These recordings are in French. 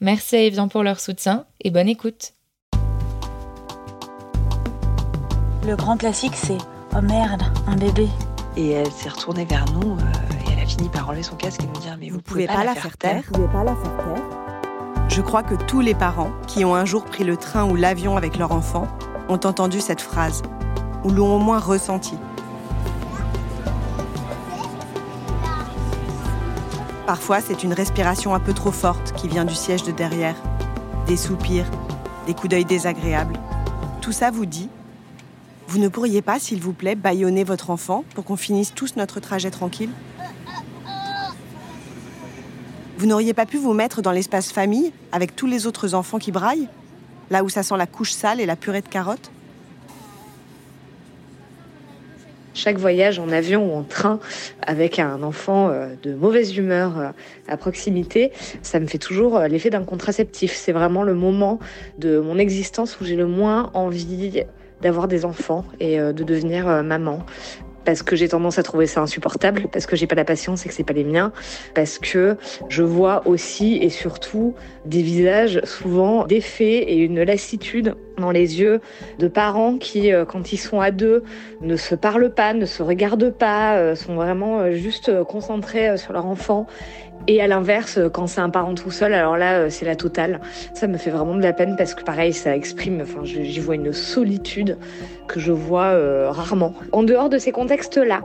Merci à Evian pour leur soutien et bonne écoute. Le grand classique, c'est Oh merde, un bébé. Et elle s'est retournée vers nous euh, et elle a fini par enlever son casque et nous dire Mais vous, pouvez, pas, la faire taire. Vous pouvez pas la faire taire. Je crois que tous les parents qui ont un jour pris le train ou l'avion avec leur enfant ont entendu cette phrase ou l'ont au moins ressenti. Parfois, c'est une respiration un peu trop forte qui vient du siège de derrière, des soupirs, des coups d'œil désagréables. Tout ça vous dit Vous ne pourriez pas, s'il vous plaît, bâillonner votre enfant pour qu'on finisse tous notre trajet tranquille? Vous n'auriez pas pu vous mettre dans l'espace famille avec tous les autres enfants qui braillent? Là où ça sent la couche sale et la purée de carottes? Chaque voyage en avion ou en train avec un enfant euh, de mauvaise humeur euh, à proximité, ça me fait toujours euh, l'effet d'un contraceptif. C'est vraiment le moment de mon existence où j'ai le moins envie d'avoir des enfants et de devenir maman parce que j'ai tendance à trouver ça insupportable, parce que j'ai pas la patience et que c'est pas les miens, parce que je vois aussi et surtout des visages souvent défaits et une lassitude dans les yeux de parents qui, euh, quand ils sont à deux, ne se parlent pas, ne se regardent pas, euh, sont vraiment euh, juste concentrés sur leur enfant et à l'inverse, quand c'est un parent tout seul, alors là, euh, c'est la totale. Ça me fait vraiment de la peine parce que pareil, ça exprime, enfin, j'y vois une solitude que je vois euh, rarement. En dehors de ces contextes-là,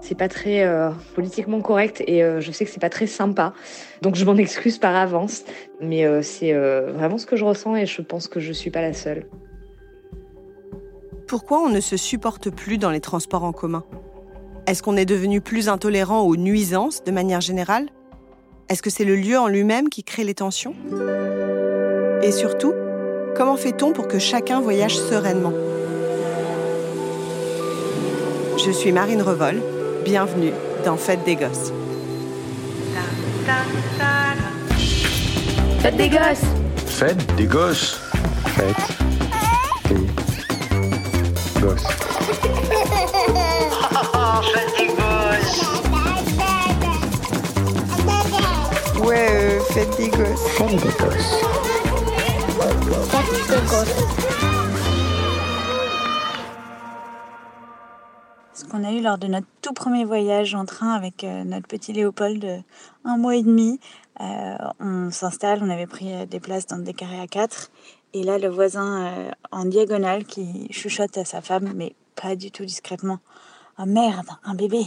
c'est pas très euh, politiquement correct et je sais que c'est pas très sympa. Donc je m'en excuse par avance, mais c'est vraiment ce que je ressens et je pense que je suis pas la seule. Pourquoi on ne se supporte plus dans les transports en commun? Est-ce qu'on est devenu plus intolérant aux nuisances de manière générale? Est-ce que c'est le lieu en lui-même qui crée les tensions? Et surtout, comment fait-on pour que chacun voyage sereinement? Je suis Marine Revol, bienvenue dans Fête des Gosses. Fête des Gosses. Fête des Gosses. Fête des Gosses. Ouais, euh, fête des gosses. Fête des gosses. Fête des gosses. Ce qu'on a eu lors de notre tout premier voyage en train avec euh, notre petit Léopold de un mois et demi. Euh, on s'installe, on avait pris des places dans des carrés à quatre. Et là, le voisin en diagonale qui chuchote à sa femme, mais pas du tout discrètement. Ah merde, un bébé.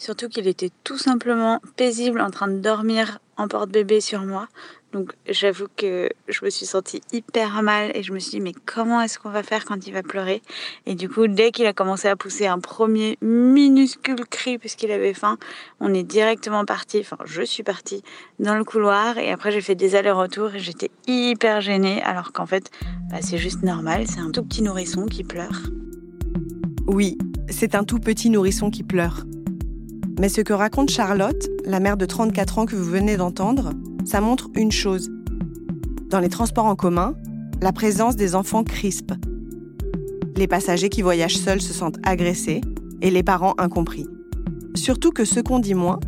Surtout qu'il était tout simplement paisible en train de dormir en porte-bébé sur moi. Donc j'avoue que je me suis sentie hyper mal et je me suis dit mais comment est-ce qu'on va faire quand il va pleurer? Et du coup dès qu'il a commencé à pousser un premier minuscule cri puisqu'il avait faim, on est directement parti, enfin je suis partie dans le couloir et après j'ai fait des allers-retours et j'étais hyper gênée alors qu'en fait bah, c'est juste normal, c'est un tout petit nourrisson qui pleure. Oui, c'est un tout petit nourrisson qui pleure. Mais ce que raconte Charlotte, la mère de 34 ans que vous venez d'entendre, ça montre une chose. Dans les transports en commun, la présence des enfants crispe. Les passagers qui voyagent seuls se sentent agressés et les parents incompris. Surtout que ce qu'on dit moins,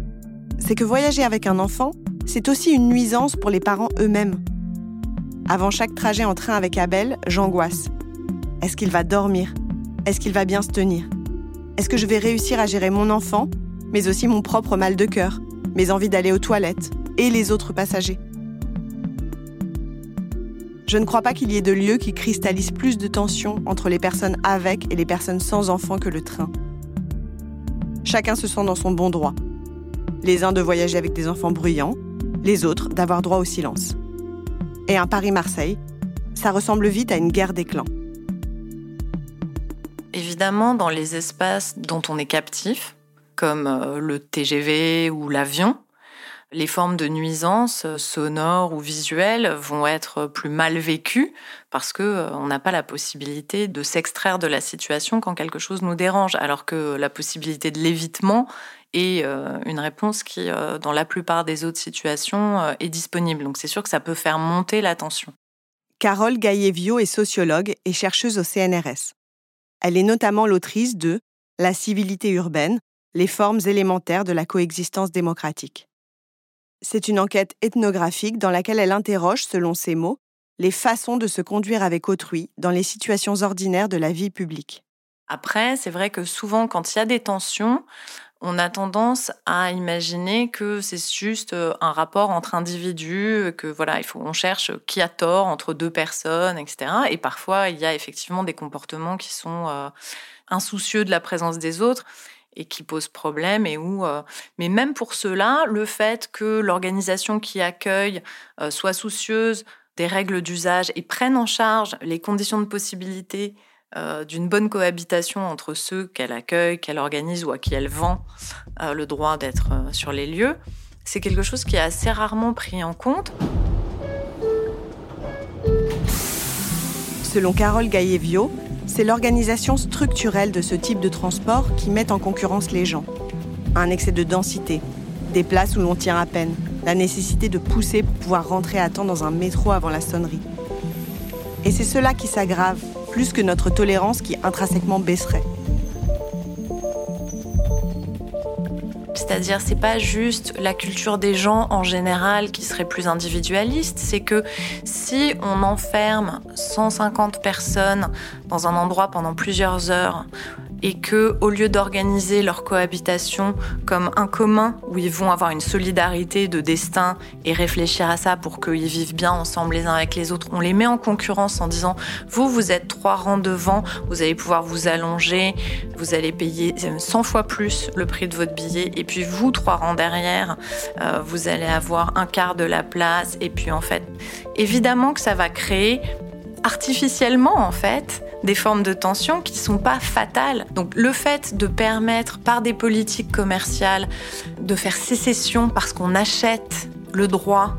c'est que voyager avec un enfant, c'est aussi une nuisance pour les parents eux-mêmes. Avant chaque trajet en train avec Abel, j'angoisse. Est-ce qu'il va dormir? Est-ce qu'il va bien se tenir? Est-ce que je vais réussir à gérer mon enfant, mais aussi mon propre mal de cœur, mes envies d'aller aux toilettes et les autres passagers Je ne crois pas qu'il y ait de lieu qui cristallise plus de tensions entre les personnes avec et les personnes sans enfants que le train. Chacun se sent dans son bon droit. Les uns de voyager avec des enfants bruyants, les autres d'avoir droit au silence. Et un Paris-Marseille, ça ressemble vite à une guerre des clans. Évidemment, dans les espaces dont on est captif, comme euh, le TGV ou l'avion, les formes de nuisance sonores ou visuelles vont être plus mal vécues parce que on n'a pas la possibilité de s'extraire de la situation quand quelque chose nous dérange, alors que la possibilité de l'évitement est une réponse qui, dans la plupart des autres situations, est disponible. Donc c'est sûr que ça peut faire monter la tension. Carole Gaillevio est sociologue et chercheuse au CNRS. Elle est notamment l'autrice de La civilité urbaine, les formes élémentaires de la coexistence démocratique. C'est une enquête ethnographique dans laquelle elle interroge, selon ses mots, les façons de se conduire avec autrui dans les situations ordinaires de la vie publique. Après, c'est vrai que souvent, quand il y a des tensions, on a tendance à imaginer que c'est juste euh, un rapport entre individus, que voilà, on cherche qui a tort entre deux personnes, etc. Et parfois, il y a effectivement des comportements qui sont euh, insoucieux de la présence des autres et qui posent problème et où euh, mais même pour cela le fait que l'organisation qui accueille soit soucieuse des règles d'usage et prenne en charge les conditions de possibilité euh, d'une bonne cohabitation entre ceux qu'elle accueille, qu'elle organise ou à qui elle vend euh, le droit d'être euh, sur les lieux, c'est quelque chose qui est assez rarement pris en compte. Selon Carole Gaillevio, c'est l'organisation structurelle de ce type de transport qui met en concurrence les gens. Un excès de densité, des places où l'on tient à peine, la nécessité de pousser pour pouvoir rentrer à temps dans un métro avant la sonnerie. Et c'est cela qui s'aggrave plus que notre tolérance qui intrinsèquement baisserait. C'est-à-dire, c'est pas juste la culture des gens en général qui serait plus individualiste, c'est que si on enferme 150 personnes dans un endroit pendant plusieurs heures, et que au lieu d'organiser leur cohabitation comme un commun où ils vont avoir une solidarité de destin et réfléchir à ça pour qu'ils vivent bien ensemble les uns avec les autres, on les met en concurrence en disant vous vous êtes trois rangs devant, vous allez pouvoir vous allonger, vous allez payer 100 fois plus le prix de votre billet et puis vous trois rangs derrière, euh, vous allez avoir un quart de la place et puis en fait évidemment que ça va créer artificiellement en fait des formes de tension qui ne sont pas fatales. Donc le fait de permettre par des politiques commerciales de faire sécession parce qu'on achète le droit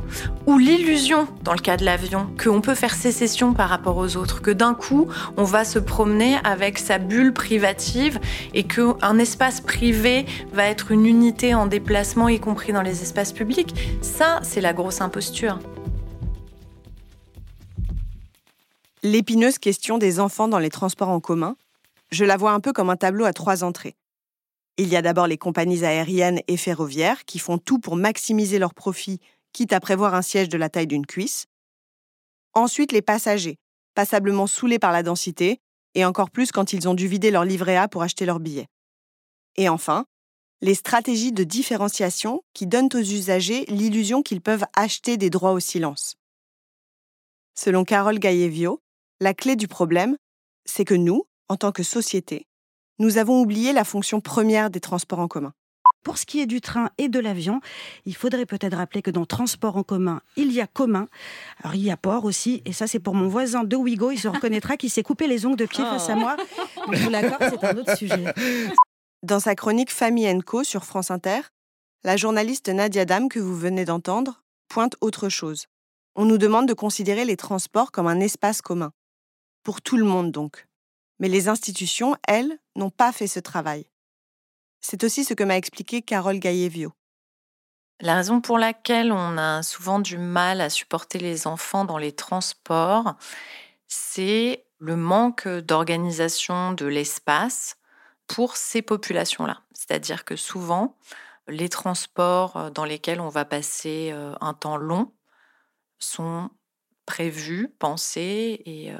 ou l'illusion, dans le cas de l'avion, qu'on peut faire sécession par rapport aux autres, que d'un coup, on va se promener avec sa bulle privative et qu'un espace privé va être une unité en déplacement, y compris dans les espaces publics. Ça, c'est la grosse imposture. L'épineuse question des enfants dans les transports en commun, je la vois un peu comme un tableau à trois entrées. Il y a d'abord les compagnies aériennes et ferroviaires qui font tout pour maximiser leurs profits, quitte à prévoir un siège de la taille d'une cuisse. Ensuite, les passagers, passablement saoulés par la densité, et encore plus quand ils ont dû vider leur livret A pour acheter leurs billets. Et enfin, les stratégies de différenciation qui donnent aux usagers l'illusion qu'ils peuvent acheter des droits au silence. Selon Carole Gaillevio, la clé du problème, c'est que nous, en tant que société, nous avons oublié la fonction première des transports en commun. Pour ce qui est du train et de l'avion, il faudrait peut-être rappeler que dans transport en commun, il y a commun. Alors il y a port aussi, et ça c'est pour mon voisin de Ouigo, il se reconnaîtra qu'il s'est coupé les ongles de pied face à moi. Mais je vous l'accorde, c'est un autre sujet. Dans sa chronique Famille Co sur France Inter, la journaliste Nadia Dam que vous venez d'entendre pointe autre chose. On nous demande de considérer les transports comme un espace commun pour tout le monde donc. Mais les institutions, elles, n'ont pas fait ce travail. C'est aussi ce que m'a expliqué Carole Gaillevio. La raison pour laquelle on a souvent du mal à supporter les enfants dans les transports, c'est le manque d'organisation de l'espace pour ces populations-là. C'est-à-dire que souvent, les transports dans lesquels on va passer euh, un temps long sont prévus, pensés et euh,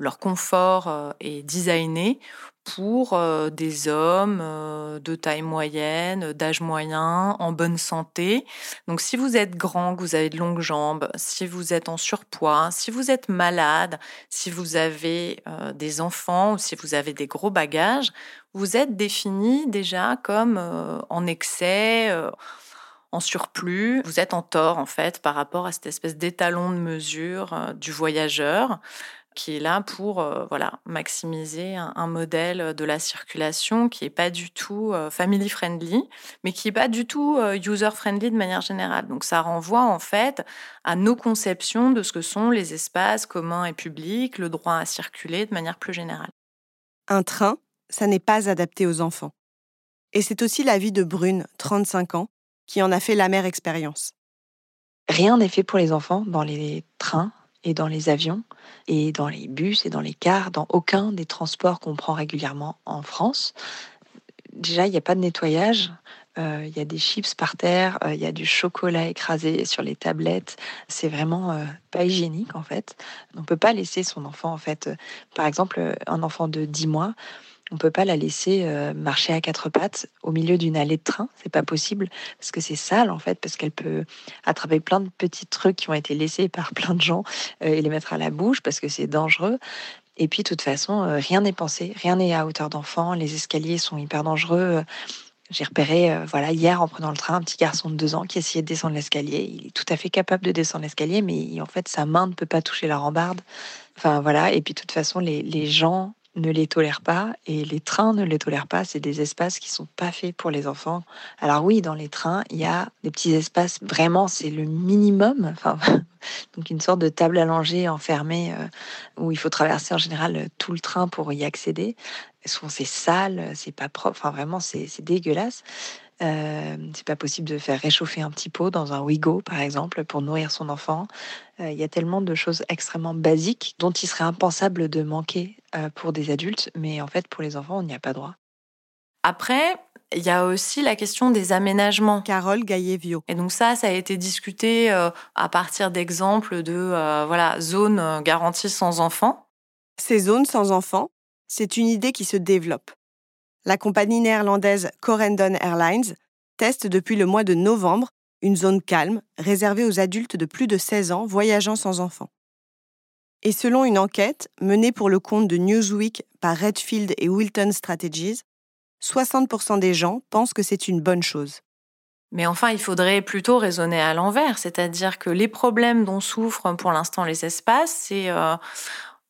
leur confort euh, est designé pour euh, des hommes euh, de taille moyenne, d'âge moyen, en bonne santé. Donc si vous êtes grand, que vous avez de longues jambes, si vous êtes en surpoids, si vous êtes malade, si vous avez des enfants ou si vous avez des gros bagages, vous êtes défini déjà comme en excès en surplus, vous êtes en tort en fait par rapport à cette espèce d'étalon de mesure du voyageur qui est là pour euh, voilà maximiser un, modèle de la circulation qui est pas du tout euh, family friendly, mais qui est pas du tout euh, user friendly de manière générale. Donc ça renvoie en fait à nos conceptions de ce que sont les espaces communs et publics, le droit à circuler de manière plus générale. Un train, ça n'est pas adapté aux enfants. Et c'est aussi l'avis de Brune, 35 ans, qui en a fait l'amère expérience. Rien n'est fait pour les enfants dans les trains et dans les avions et dans les bus et dans les cars, dans aucun des transports qu'on prend régulièrement en France. Déjà, il n'y a pas de nettoyage. Euh, il y a des chips par terre, euh, il y a du chocolat écrasé sur les tablettes. C'est vraiment euh, pas hygiénique en fait. On ne peut pas laisser son enfant en fait. par exemple, un enfant de 10 mois, on peut pas la laisser euh, marcher à quatre pattes au milieu d'une allée de train. C'est pas possible parce que c'est sale en fait, parce qu'elle peut attraper plein de petits trucs qui ont été laissés par plein de gens euh, et les mettre à la bouche parce que c'est dangereux. Et puis, de toute façon, euh, rien n'est pensé, rien n'est à hauteur d'enfant. Les escaliers sont hyper dangereux. J'ai repéré, voilà, hier en prenant le train, un petit garçon de deux ans qui essayait de descendre l'escalier. Il est tout à fait capable de descendre l'escalier, mais en fait, sa main ne peut pas toucher la rambarde. Enfin, voilà. Et puis, de toute façon, les, les gens ne les tolèrent pas et les trains ne les tolèrent pas. C'est des espaces qui sont pas faits pour les enfants. Alors oui, dans les trains, il y a des petits espaces, vraiment, c'est le minimum. Enfin, donc une sorte de table allongée enfermée euh, où il faut traverser en général tout le train pour y accéder. Souvent c'est sale, c'est pas propre, enfin vraiment c'est dégueulasse. Euh, c'est pas possible de faire réchauffer un petit pot dans un Wigo, par exemple, pour nourrir son enfant. Euh, il y a tellement de choses extrêmement basiques dont il serait impensable de manquer euh, pour des adultes, mais en fait, pour les enfants, on n'y a pas droit. Après, il y a aussi la question des aménagements. Carole Gaillet-Viau. Et donc ça, ça a été discuté à partir d'exemples de voilà zones garanties sans enfants. Ces zones sans enfants, c'est une idée qui se développe la compagnie néerlandaise Corendon Airlines teste depuis le mois de novembre une zone calme réservée aux adultes de plus de 16 ans voyageant sans enfants. Et selon une enquête menée pour le compte de Newsweek par Redfield et Wilton Strategies, 60% des gens pensent que c'est une bonne chose. Mais enfin, il faudrait plutôt raisonner à l'envers, c'est-à-dire que les problèmes dont souffrent pour l'instant les espaces, c'est euh,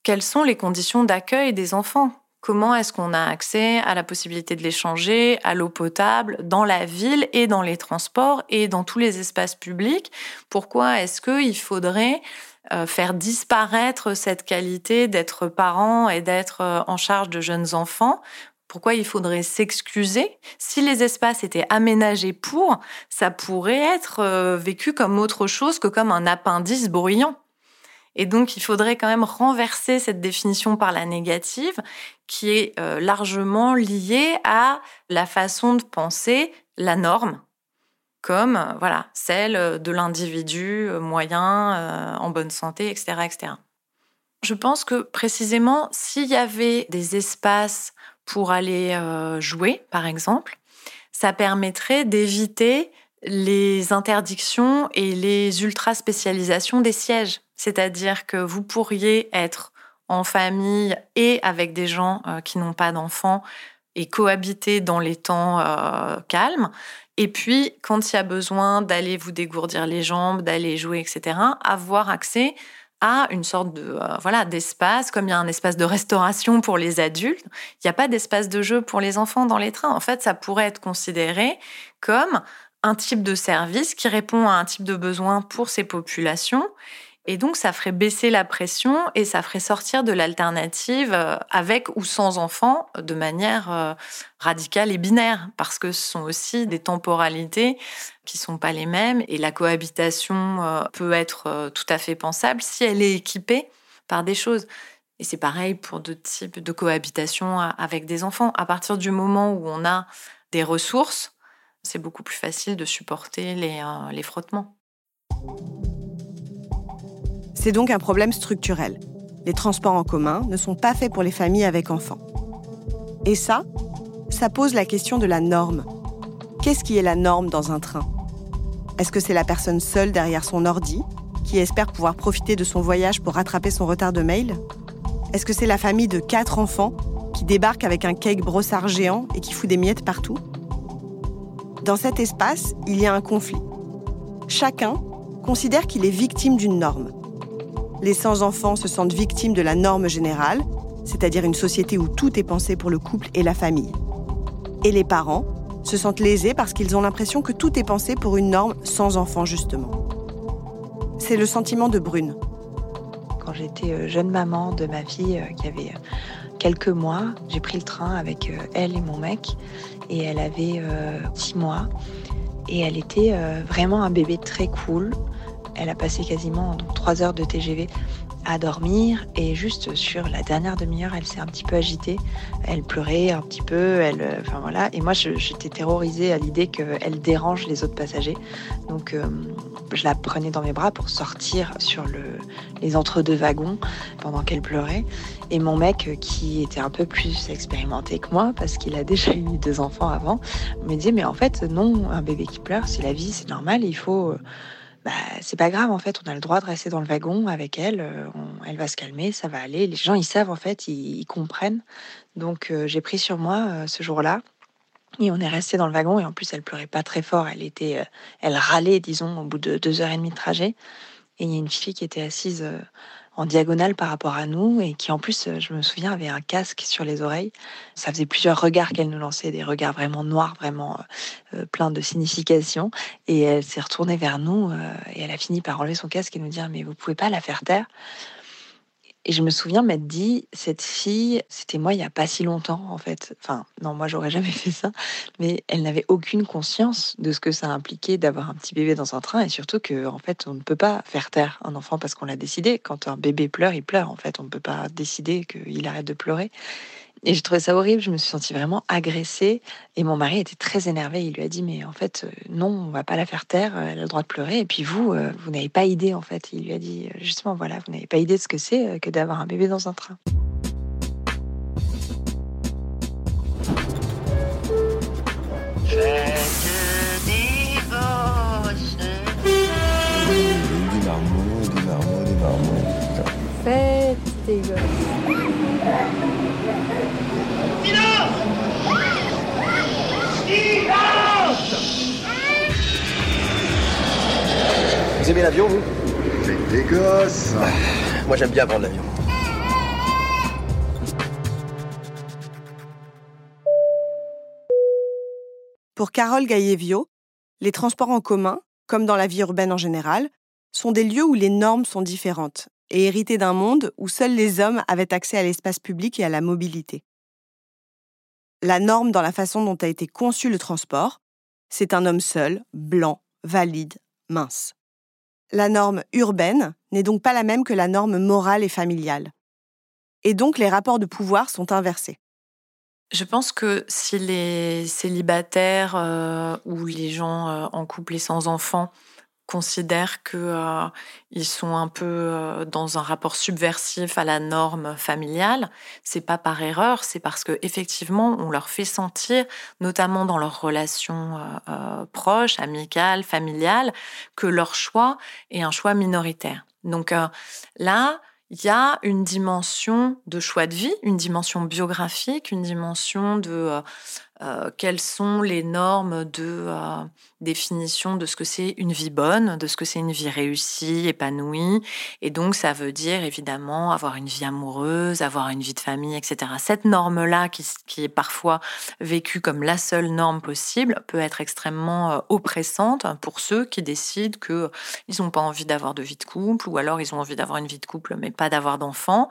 quelles sont les conditions d'accueil des enfants? Comment est-ce qu'on a accès à la possibilité de l'échanger, à l'eau potable, dans la ville et dans les transports et dans tous les espaces publics? Pourquoi est-ce qu'il faudrait euh, faire disparaître cette qualité d'être parent et d'être euh, en charge de jeunes enfants? Pourquoi il faudrait s'excuser? Si les espaces étaient aménagés pour, ça pourrait être euh, vécu comme autre chose que comme un appendice bruyant. Et donc, il faudrait quand même renverser cette définition par la négative, qui est euh, largement liée à la façon de penser la norme, comme euh, voilà celle de l'individu euh, moyen, en bonne santé, etc., etc. Je pense que précisément, s'il y avait des espaces pour aller jouer, par exemple, ça permettrait d'éviter les interdictions et les ultra-spécialisations des sièges. C'est-à-dire que vous pourriez être en famille et avec des gens euh, qui n'ont pas d'enfants et cohabiter dans les temps euh, calmes. Et puis, quand il y a besoin d'aller vous dégourdir les jambes, d'aller jouer, etc., avoir accès à une sorte de euh, voilà d'espace, comme il y a un espace de restauration pour les adultes, il n'y a pas d'espace de jeu pour les enfants dans les trains. En fait, ça pourrait être considéré comme un type de service qui répond à un type de besoin pour ces populations et donc, ça ferait baisser la pression et ça ferait sortir de l'alternative euh, avec ou sans enfants de manière euh, radicale et binaire, parce que ce sont aussi des temporalités qui sont pas les mêmes et la cohabitation euh, peut être tout à fait pensable si elle est équipée par des choses. Et c'est pareil pour d'autres types de cohabitation avec des enfants. À partir du moment où on a des ressources, c'est beaucoup plus facile de supporter les, les frottements. C'est donc un problème structurel. Les transports en commun ne sont pas faits pour les familles avec enfants. Et ça, ça pose la question de la norme. Qu'est-ce qui est la norme dans un train? Est-ce que c'est la personne seule derrière son ordi qui espère pouvoir profiter de son voyage pour rattraper son retard de mail? Est-ce que c'est la famille de quatre enfants qui débarque avec un cake brossard géant et qui fout des miettes partout? Dans cet espace, il y a un conflit. Chacun considère qu'il est victime d'une norme Les sans-enfants se sentent victimes de la norme générale, c'est-à-dire une société où tout est pensé pour le couple et la famille. Et les parents se sentent lésés parce qu'ils ont l'impression que tout est pensé pour une norme sans enfants, justement. C'est le sentiment de Brune. Quand j'étais euh, jeune maman de ma fille euh, qui avait euh, quelques mois, j'ai pris le train avec elle et mon mec et elle avait six mois et elle était vraiment un bébé très cool. Elle a passé quasiment trois heures de TGV à dormir et juste sur la dernière demi-heure, elle s'est un petit peu agitée. Elle pleurait un petit peu, elle, euh, enfin voilà. Et moi, j'étais terrorisée à l'idée qu'elle dérange les autres passagers. Donc, euh, je la prenais dans mes bras pour sortir sur le, les entre-deux wagons pendant qu'elle pleurait. Et mon mec, euh, qui était un peu plus expérimenté que moi, parce qu'il a déjà eu deux enfants avant, me disait mais en fait non, un bébé qui pleure, c'est la vie, c'est normal, il faut bah, c'est pas grave en fait, on a le droit de rester dans le wagon avec elle, euh, elle va se calmer, ça va aller. Les gens ils savent en fait, ils, comprennent. Donc euh, j'ai pris sur moi euh, ce jour-là et on est resté dans le wagon et en plus elle pleurait pas très fort, elle était, elle râlait disons au bout de deux heures et demie de trajet. Et il y a une fille qui était assise en diagonale par rapport à nous et qui en plus, euh, je me souviens, avait un casque sur les oreilles. Ça faisait plusieurs regards qu'elle nous lançait, des regards vraiment noirs, vraiment euh, euh, pleins de signification. Et elle s'est retournée vers nous et elle a fini par enlever son casque et nous dire mais vous pouvez pas la faire taire? Et je me souviens m'être dit, cette fille, c'était moi il n'y a pas si longtemps en fait. Enfin, non, moi j'aurais jamais fait ça, mais elle n'avait aucune conscience de ce que ça impliquait d'avoir un petit bébé dans un train et surtout que en fait on ne peut pas faire taire un enfant parce qu'on l'a décidé. Quand un bébé pleure, il pleure en fait. On ne peut pas décider qu'il arrête de pleurer. Et j'ai trouvé ça horrible, je me suis sentie vraiment agressée. Et mon mari était très énervé. Il lui a dit Mais en fait, euh, non, on va pas la faire taire, elle a le droit de pleurer. Et puis vous, euh, vous n'avez pas idée, en fait. Il lui a dit euh, Justement, voilà, vous n'avez pas idée de ce que c'est que d'avoir un bébé dans un train. Vous aimez l'avion, vous C'est des gosses Moi, j'aime bien prendre l'avion. Pour Carole Gaillevio, les transports en commun, comme dans la vie urbaine en général, sont des lieux où les normes sont différentes et héritées d'un monde où seuls les hommes avaient accès à l'espace public et à la mobilité. La norme dans la façon dont a été conçu le transport, c'est un homme seul, blanc, valide, mince. La norme urbaine n'est donc pas la même que la norme morale et familiale. Et donc les rapports de pouvoir sont inversés. Je pense que si les célibataires euh, ou les gens euh, en couple et sans enfants considèrent qu'ils euh, sont un peu euh, dans un rapport subversif à la norme familiale, c'est pas par erreur, c'est parce que effectivement on leur fait sentir, notamment dans leurs relations euh, proches, amicales, familiales, que leur choix est un choix minoritaire. Donc là, il y a une dimension de choix de vie, une dimension biographique, une dimension de euh, quelles sont les normes de euh, définition de ce que c'est une vie bonne, de ce que c'est une vie réussie, épanouie? Et donc, ça veut dire évidemment avoir une vie amoureuse, avoir une vie de famille, etc. Cette norme-là, qui, est parfois vécue comme la seule norme possible, peut être extrêmement euh, oppressante pour ceux qui décident qu'ils n'ont pas envie d'avoir de vie de couple, ou alors ils ont envie d'avoir une vie de couple, mais pas d'avoir d'enfants.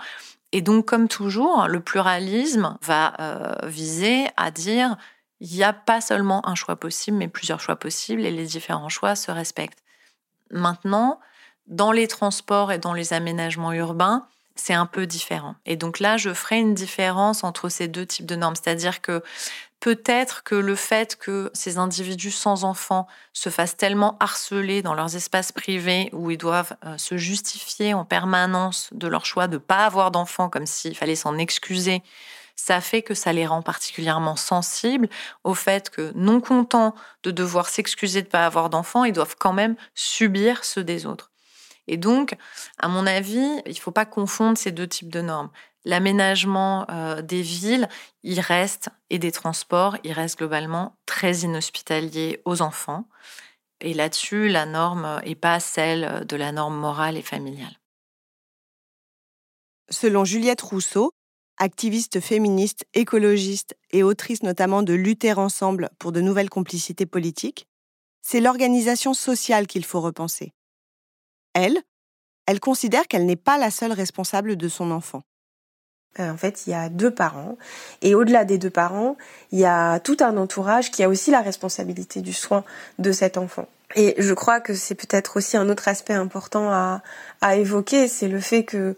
Et donc, comme toujours, le pluralisme va euh, viser à dire il n'y a pas seulement un choix possible, mais plusieurs choix possibles, et les différents choix se respectent. Maintenant, dans les transports et dans les aménagements urbains, c'est un peu différent. Et donc là, je ferai une différence entre ces deux types de normes. C'est-à-dire que peut-être que le fait que ces individus sans enfants se fassent tellement harceler dans leurs espaces privés où ils doivent euh, se justifier en permanence de leur choix de ne pas avoir d'enfants comme s'il fallait s'en excuser, ça fait que ça les rend particulièrement sensibles au fait que, non contents de devoir s'excuser de ne pas avoir d'enfants, ils doivent quand même subir ceux des autres. Et donc, à mon avis, il ne faut pas confondre ces deux types de normes. L'aménagement euh, des villes, il reste, et des transports, il reste globalement très inhospitalier aux enfants. Et là-dessus, la norme n'est pas celle de la norme morale et familiale. Selon Juliette Rousseau, activiste féministe, écologiste et autrice notamment de Lutter ensemble pour de nouvelles complicités politiques, c'est l'organisation sociale qu'il faut repenser. Elle, elle considère qu'elle n'est pas la seule responsable de son enfant. Euh, en fait, il y a deux parents. Et au-delà des deux parents, il y a tout un entourage qui a aussi la responsabilité du soin de cet enfant. Et je crois que c'est peut-être aussi un autre aspect important à, à évoquer, c'est le fait que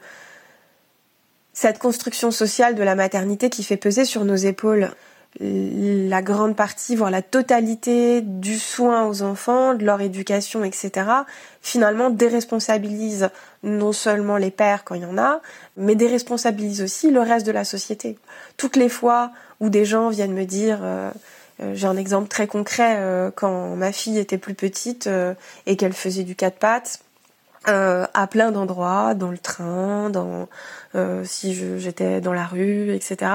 cette construction sociale de la maternité qui fait peser sur nos épaules la grande partie, voire la totalité du soin aux enfants, de leur éducation, etc., finalement déresponsabilise non seulement les pères quand il y en a, mais déresponsabilise aussi le reste de la société. Toutes les fois où des gens viennent me dire, euh, euh, j'ai un exemple très concret, euh, quand ma fille était plus petite et qu'elle faisait du quatre pattes, euh, à plein d'endroits, dans le train, dans euh, si j'étais dans la rue, etc.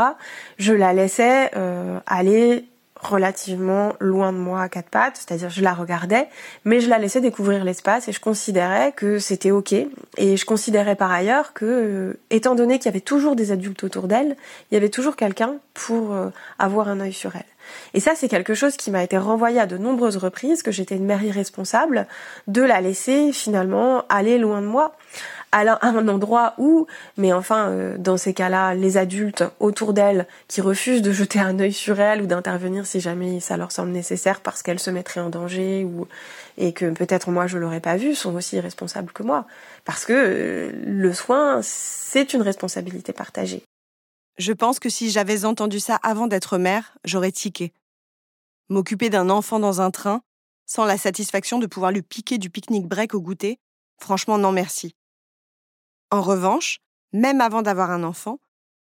Je la laissais euh, aller relativement loin de moi à quatre pattes, c'est-à-dire je la regardais, mais je la laissais découvrir l'espace et je considérais que c'était ok. Et je considérais par ailleurs que, étant donné qu'il y avait toujours des adultes autour d'elle, il y avait toujours quelqu'un pour avoir un œil sur elle. Et ça, c'est quelque chose qui m'a été renvoyé à de nombreuses reprises, que j'étais une mère irresponsable, de la laisser finalement aller loin de moi, à un endroit où, mais enfin, euh, dans ces cas-là, les adultes autour d'elle qui refusent de jeter un œil sur elle ou d'intervenir si jamais ça leur semble nécessaire parce qu'elle se mettrait en danger ou et que peut-être moi je l'aurais pas vu, sont aussi irresponsables que moi. Parce que euh, le soin, c'est une responsabilité partagée. Je pense que si j'avais entendu ça avant d'être mère, j'aurais tiqué. M'occuper d'un enfant dans un train, sans la satisfaction de pouvoir lui piquer du pique-nique break au goûter, franchement non merci. En revanche, même avant d'avoir un enfant,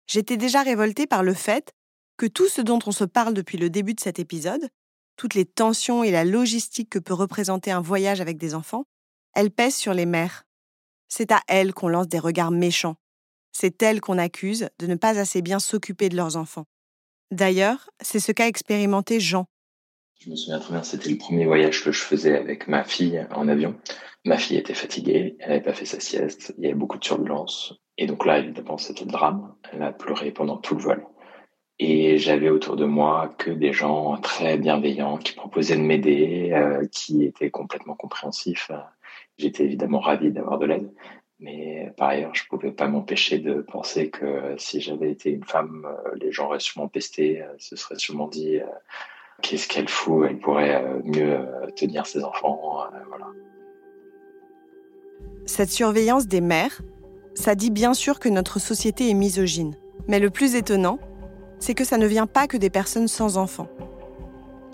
j'étais déjà révoltée par le fait que tout ce dont on se parle depuis le début de cet épisode, toutes les tensions et la logistique que peut représenter un voyage avec des enfants, elles pèsent sur les mères. C'est à elles qu'on lance des regards méchants, c'est elles qu'on accuse de ne pas assez bien s'occuper de leurs enfants. D'ailleurs, c'est ce qu'a expérimenté Jean. Je me souviens très bien, c'était le premier voyage que je faisais avec ma fille en avion. Ma fille était fatiguée, elle n'avait pas fait sa sieste, il y avait beaucoup de turbulences. Et donc là, évidemment, c'était le drame. Elle a pleuré pendant tout le vol. Et j'avais autour de moi que des gens très bienveillants qui proposaient de m'aider, euh, qui étaient complètement compréhensifs. J'étais évidemment ravi d'avoir de l'aide. Mais par ailleurs, je pouvais pas m'empêcher de penser que si j'avais été une femme, euh, les gens auraient sûrement pesté, euh, se seraient sûrement dit euh, qu'est-ce qu'elle fout, elle pourrait mieux tenir ses enfants. Voilà. Cette surveillance des mères, ça dit bien sûr que notre société est misogyne. Mais le plus étonnant, c'est que ça ne vient pas que des personnes sans enfants.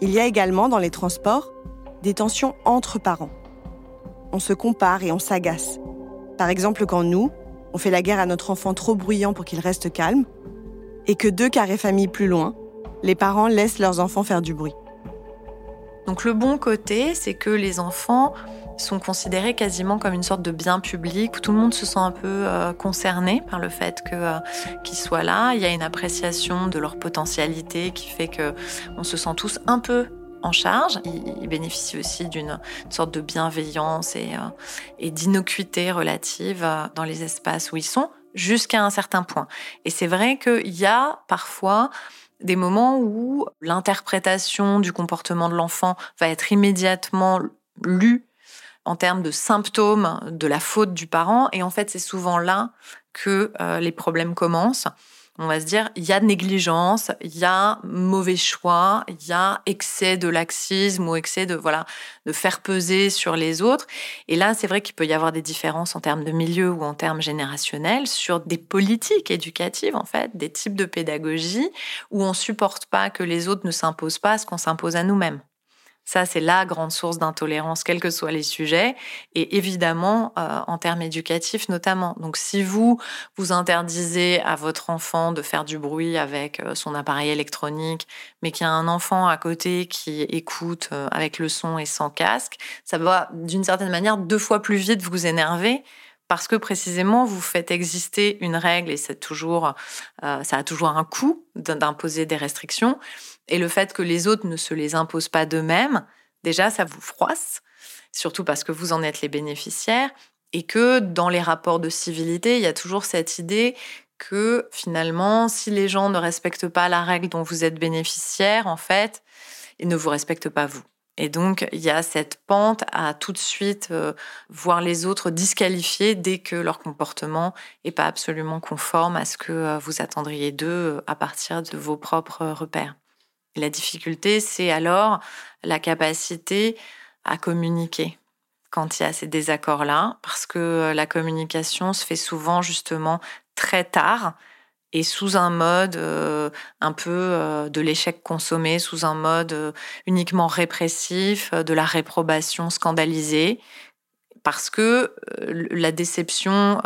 Il y a également dans les transports des tensions entre parents. On se compare et on s'agace. Par exemple, quand nous, on fait la guerre à notre enfant trop bruyant pour qu'il reste calme, et que deux carrés familles plus loin, les parents laissent leurs enfants faire du bruit. Donc le bon côté, c'est que les enfants sont considérés quasiment comme une sorte de bien public où tout le monde se sent un peu euh, concerné par le fait euh, qu'ils soient là. Il y a une appréciation de leur potentialité qui fait que on se sent tous un peu en charge. Ils, bénéficient aussi d'une sorte de bienveillance et, euh, d'innocuité relative euh, dans les espaces où ils sont, jusqu'à un certain point. Et c'est vrai qu'il y a parfois des moments où l'interprétation du comportement de l'enfant va être immédiatement lue en termes de symptômes de la faute du parent. Et en fait, c'est souvent là que euh, les problèmes commencent on va se dire, il y a négligence, il y a mauvais choix, il y a excès de laxisme ou excès de voilà de faire peser sur les autres. Et là, c'est vrai qu'il peut y avoir des différences en termes de milieu ou en termes générationnels sur des politiques éducatives en fait, des types de pédagogie où on supporte pas que les autres ne s'imposent pas ce qu'on s'impose à nous-mêmes. Ça, c'est la grande source d'intolérance, quels que soient les sujets, et évidemment euh, en termes éducatifs notamment. Donc, si vous vous interdisez à votre enfant de faire du bruit avec euh, son appareil électronique, mais qu'il y a un enfant à côté qui écoute euh, avec le son et sans casque, ça va d'une certaine manière deux fois plus vite vous énerver parce que précisément vous faites exister une règle et c'est toujours, ça a toujours un coût d'imposer des restrictions. Et le fait que les autres ne se les imposent pas d'eux-mêmes, déjà, ça vous froisse, surtout parce que vous en êtes les bénéficiaires. Et que dans les rapports de civilité, il y a toujours cette idée que finalement, si les gens ne respectent pas la règle dont vous êtes bénéficiaire, en fait, ils ne vous respectent pas vous. Et donc, il y a cette pente à tout de suite euh, voir les autres disqualifiés dès que leur comportement n'est pas absolument conforme à ce que euh, vous attendriez d'eux euh, à partir de vos propres repères. La difficulté, c'est alors la capacité à communiquer quand il y a ces désaccords-là, parce que la communication se fait souvent justement très tard et sous un mode euh, un peu euh, de l'échec consommé, sous un mode euh, uniquement répressif, de la réprobation scandalisée, parce que la déception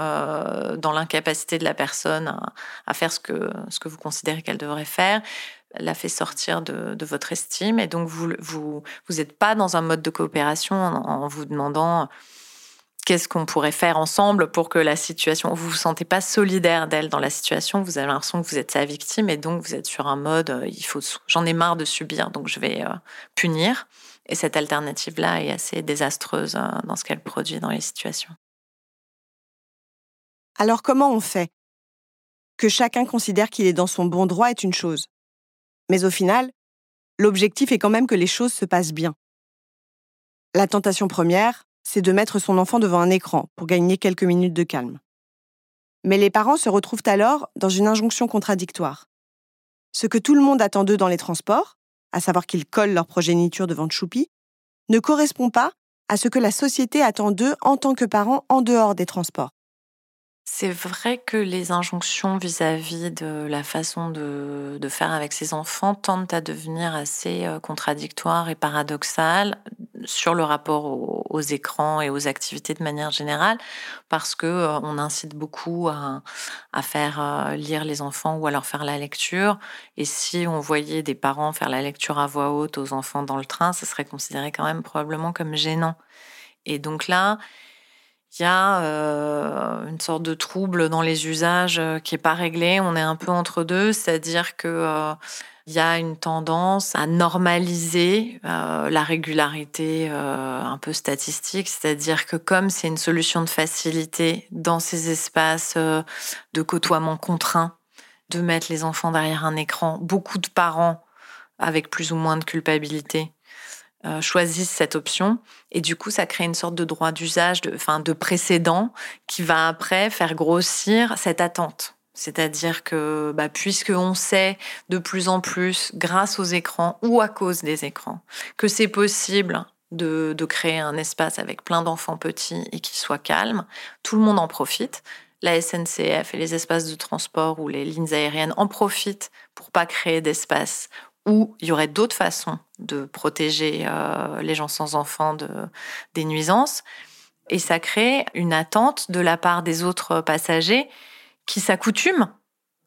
dans l'incapacité de la personne à, faire ce que vous considérez qu'elle devrait faire la fait sortir de, de, votre estime et donc vous vous vous n'êtes pas dans un mode de coopération en vous demandant qu'est-ce qu'on pourrait faire ensemble pour que la situation, vous vous sentez pas solidaire d'elle dans la situation, vous avez l'impression que vous êtes sa victime et donc vous êtes sur un mode, euh, il faut, j'en ai marre de subir, donc je vais euh, punir. Et cette alternative-là est assez désastreuse euh, dans ce qu'elle produit dans les situations. Alors comment on fait? Que chacun considère qu'il est dans son bon droit est une chose. Mais au final, l'objectif est quand même que les choses se passent bien. La tentation première, c'est de mettre son enfant devant un écran pour gagner quelques minutes de calme. Mais les parents se retrouvent alors dans une injonction contradictoire. Ce que tout le monde attend d'eux dans les transports, à savoir qu'ils collent leur progéniture devant Choupi, ne correspond pas à ce que la société attend d'eux en tant que parents en dehors des transports. C'est vrai que les injonctions vis-à-vis de la façon de, faire avec ses enfants tendent à devenir assez euh, contradictoires et paradoxales sur le rapport aux, écrans et aux activités de manière générale, parce que euh, on incite beaucoup à, faire euh, lire les enfants ou à leur faire la lecture. Et si on voyait des parents faire la lecture à voix haute aux enfants dans le train, ce serait considéré quand même probablement comme gênant. Et donc là, il y a euh, une sorte de trouble dans les usages euh, qui est pas réglé. On est un peu entre deux, c'est-à-dire que euh, y a une tendance à normaliser la régularité un peu statistique, c'est-à-dire que comme c'est une solution de facilité dans ces espaces de côtoiement contraint, de mettre les enfants derrière un écran, beaucoup de parents avec plus ou moins de culpabilité euh, choisissent cette option. Et du coup, ça crée une sorte de droit d'usage, de, enfin, de précédent qui va après faire grossir cette attente. C'est-à-dire que, bah, puisque on sait de plus en plus, grâce aux écrans ou à cause des écrans, que c'est possible de, de, créer un espace avec plein d'enfants petits et qui soit calme, tout le monde en profite. La SNCF et les espaces de transport ou les lignes aériennes en profitent pour pas créer d'espace où il y aurait d'autres façons de protéger euh, les gens sans enfants de, des nuisances. Et ça crée une attente de la part des autres passagers qui s'accoutument,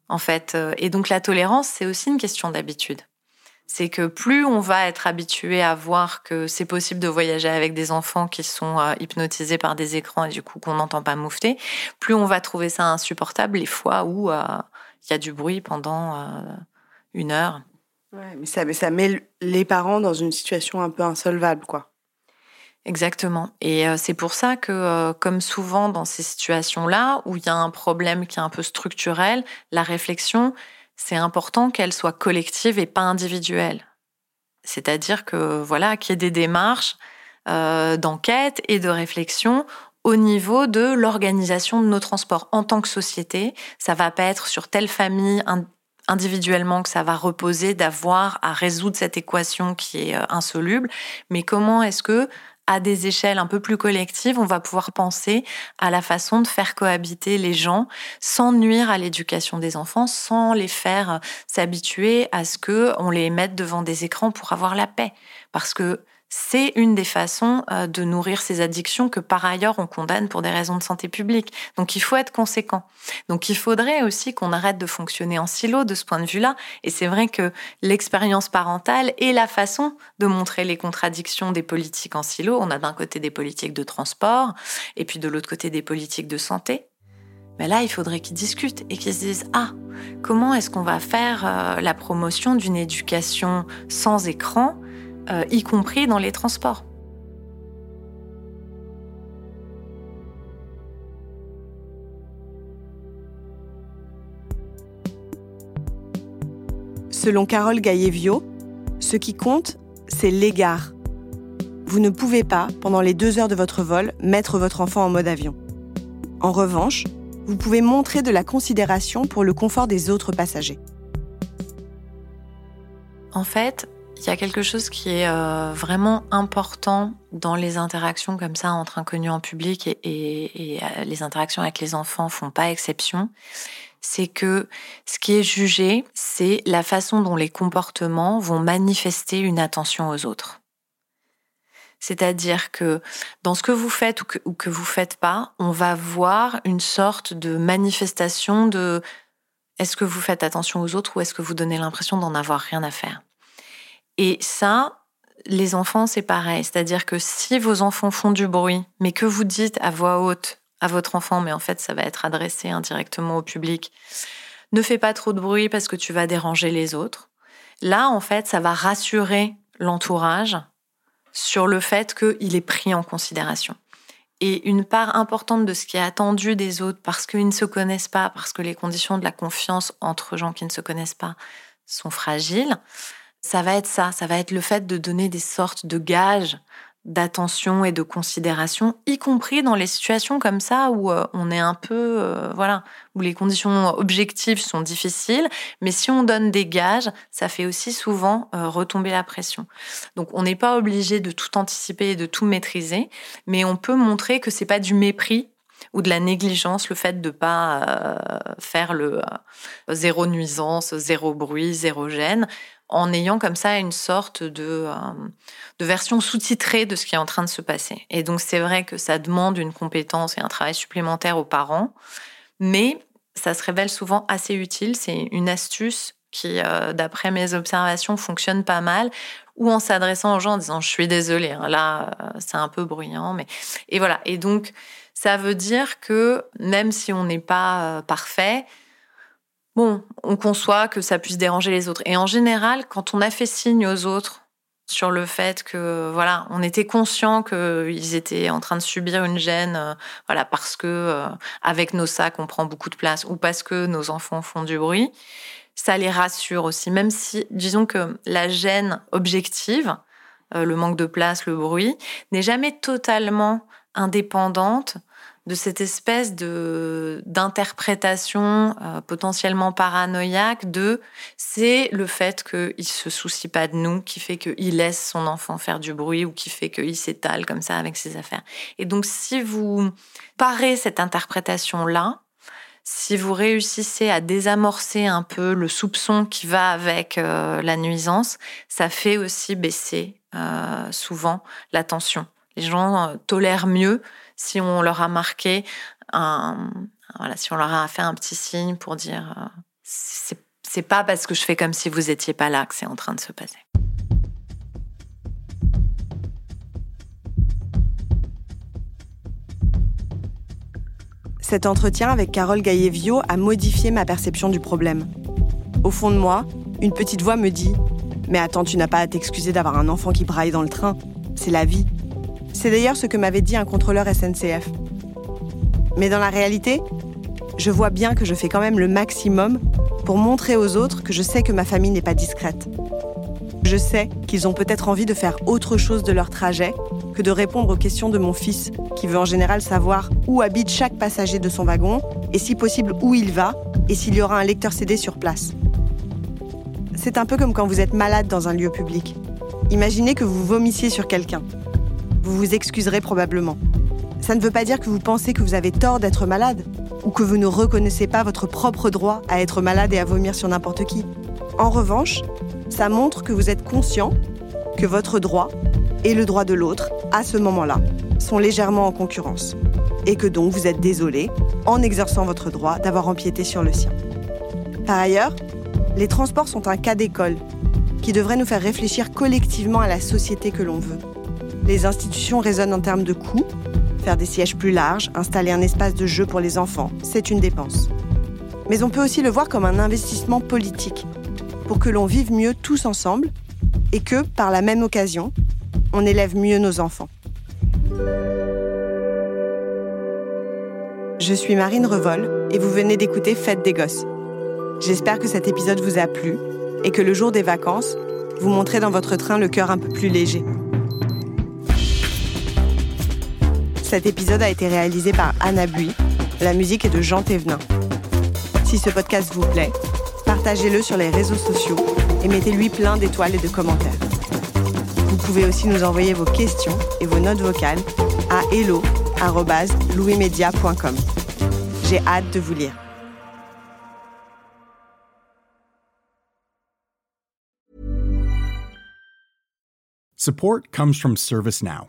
en fait. Et donc la tolérance, c'est aussi une question d'habitude. C'est que plus on va être habitué à voir que c'est possible de voyager avec des enfants qui sont euh, hypnotisés par des écrans et du coup qu'on n'entend pas moufter, plus on va trouver ça insupportable les fois où euh, il y a du bruit pendant une heure. Ouais, mais ça, ça met les parents dans une situation un peu insolvable, quoi. Exactement. Et euh, c'est pour ça que, euh, comme souvent dans ces situations-là, où il y a un problème qui est un peu structurel, la réflexion, c'est important qu'elle soit collective et pas individuelle. C'est-à-dire que, voilà, qu'il y ait des démarches euh, d'enquête et de réflexion au niveau de l'organisation de nos transports en tant que société. Ça va pas être sur telle famille, individuellement que ça va reposer d'avoir à résoudre cette équation qui est euh, insoluble, mais comment est-ce que à des échelles un peu plus collectives, on va pouvoir penser à la façon de faire cohabiter les gens sans nuire à l'éducation des enfants, sans les faire euh, s'habituer à ce que on les mette devant des écrans pour avoir la paix? Parce que c'est une des façons euh, de nourrir ces addictions que par ailleurs on condamne pour des raisons de santé publique. Donc il faut être conséquent. Donc il faudrait aussi qu'on arrête de fonctionner en silo de ce point de vue-là. Et c'est vrai que l'expérience parentale est la façon de montrer les contradictions des politiques en silo. On a d'un côté des politiques de transport et puis de l'autre côté des politiques de santé. Mais là, il faudrait qu'ils discutent et qu'ils se disent Ah, comment est-ce qu'on va faire euh, la promotion d'une éducation sans écran euh, y compris dans les transports. Selon Carole Gaillevio, ce qui compte, c'est l'égard. Vous ne pouvez pas, pendant les deux heures de votre vol, mettre votre enfant en mode avion. En revanche, vous pouvez montrer de la considération pour le confort des autres passagers. En fait, il y a quelque chose qui est euh, vraiment important dans les interactions comme ça entre inconnus en public et, euh, les interactions avec les enfants font pas exception. C'est que ce qui est jugé, c'est la façon dont les comportements vont manifester une attention aux autres. C'est-à-dire que dans ce que vous faites ou que, ou que vous faites pas, on va voir une sorte de manifestation de est-ce que vous faites attention aux autres ou est-ce que vous donnez l'impression d'en avoir rien à faire? Et ça, les enfants, c'est pareil. C'est-à-dire que si vos enfants font du bruit, mais que vous dites à voix haute à votre enfant, mais en fait, ça va être adressé indirectement au public, ne fais pas trop de bruit parce que tu vas déranger les autres. Là, en fait, ça va rassurer l'entourage sur le fait qu'il est pris en considération. Et une part importante de ce qui est attendu des autres, parce qu'ils ne se connaissent pas, parce que les conditions de la confiance entre gens qui ne se connaissent pas sont fragiles, ça va être ça, ça va être le fait de donner des sortes de gages d'attention et de considération, y compris dans les situations comme ça où euh, on est un peu, euh, voilà, où les conditions objectives sont difficiles, mais si on donne des gages, ça fait aussi souvent euh, retomber la pression. Donc on n'est pas obligé de tout anticiper et de tout maîtriser, mais on peut montrer que c'est pas du mépris ou de la négligence, le fait de pas faire le zéro nuisance, zéro bruit, zéro gêne en ayant comme ça une sorte de, euh, de version sous-titrée de ce qui est en train de se passer. Et donc c'est vrai que ça demande une compétence et un travail supplémentaire aux parents, mais ça se révèle souvent assez utile. C'est une astuce qui, euh, d'après mes observations, fonctionne pas mal, ou en s'adressant aux gens en disant je suis désolée, hein, là euh, c'est un peu bruyant, mais et voilà. Et donc ça veut dire que même si on n'est pas parfait, bon, on conçoit que ça puisse déranger les autres. Et en général, quand on a fait signe aux autres sur le fait que voilà, on était conscient qu'ils étaient en train de subir une gêne, euh, voilà, parce que euh, avec nos sacs on prend beaucoup de place ou parce que nos enfants font du bruit, ça les rassure aussi. Même si, disons que la gêne objective, euh, le manque de place, le bruit, n'est jamais totalement indépendante de cette espèce de d'interprétation euh, potentiellement paranoïaque de c'est le fait qu'il se soucie pas de nous qui fait qu'il laisse son enfant faire du bruit ou qui fait qu'il s'étale comme ça avec ses affaires. Et donc si vous parez cette interprétation là, si vous réussissez à désamorcer un peu le soupçon qui va avec euh, la nuisance, ça fait aussi baisser euh, souvent la tension. Les gens tolèrent mieux si on leur a marqué un, voilà, si on leur a fait un petit signe pour dire euh, c'est pas parce que je fais comme si vous étiez pas là que c'est en train de se passer. Cet entretien avec Carole Gaillevio a modifié ma perception du problème. Au fond de moi, une petite voix me dit Mais attends, tu n'as pas à t'excuser d'avoir un enfant qui braille dans le train. C'est la vie. C'est d'ailleurs ce que m'avait dit un contrôleur SNCF. Mais dans la réalité, je vois bien que je fais quand même le maximum pour montrer aux autres que je sais que ma famille n'est pas discrète. Je sais qu'ils ont peut-être envie de faire autre chose de leur trajet que de répondre aux questions de mon fils, qui veut en général savoir où habite chaque passager de son wagon, et si possible où il va, et s'il y aura un lecteur CD sur place. C'est un peu comme quand vous êtes malade dans un lieu public. Imaginez que vous vomissiez sur quelqu'un vous vous excuserez probablement. Ça ne veut pas dire que vous pensez que vous avez tort d'être malade ou que vous ne reconnaissez pas votre propre droit à être malade et à vomir sur n'importe qui. En revanche, ça montre que vous êtes conscient que votre droit et le droit de l'autre, à ce moment-là, sont légèrement en concurrence. Et que donc vous êtes désolé, en exerçant votre droit, d'avoir empiété sur le sien. Par ailleurs, les transports sont un cas d'école qui devrait nous faire réfléchir collectivement à la société que l'on veut. Les institutions raisonnent en termes de coûts. Faire des sièges plus larges, installer un espace de jeu pour les enfants, c'est une dépense. Mais on peut aussi le voir comme un investissement politique, pour que l'on vive mieux tous ensemble et que, par la même occasion, on élève mieux nos enfants. Je suis Marine Revol et vous venez d'écouter Fête des Gosses. J'espère que cet épisode vous a plu et que le jour des vacances, vous montrez dans votre train le cœur un peu plus léger. Cet épisode a été réalisé par Anna Bui. La musique est de Jean Thévenin. Si ce podcast vous plaît, partagez-le sur les réseaux sociaux et mettez-lui plein d'étoiles et de commentaires. Vous pouvez aussi nous envoyer vos questions et vos notes vocales à hello.louismedia.com. J'ai hâte de vous lire. Support comes from ServiceNow,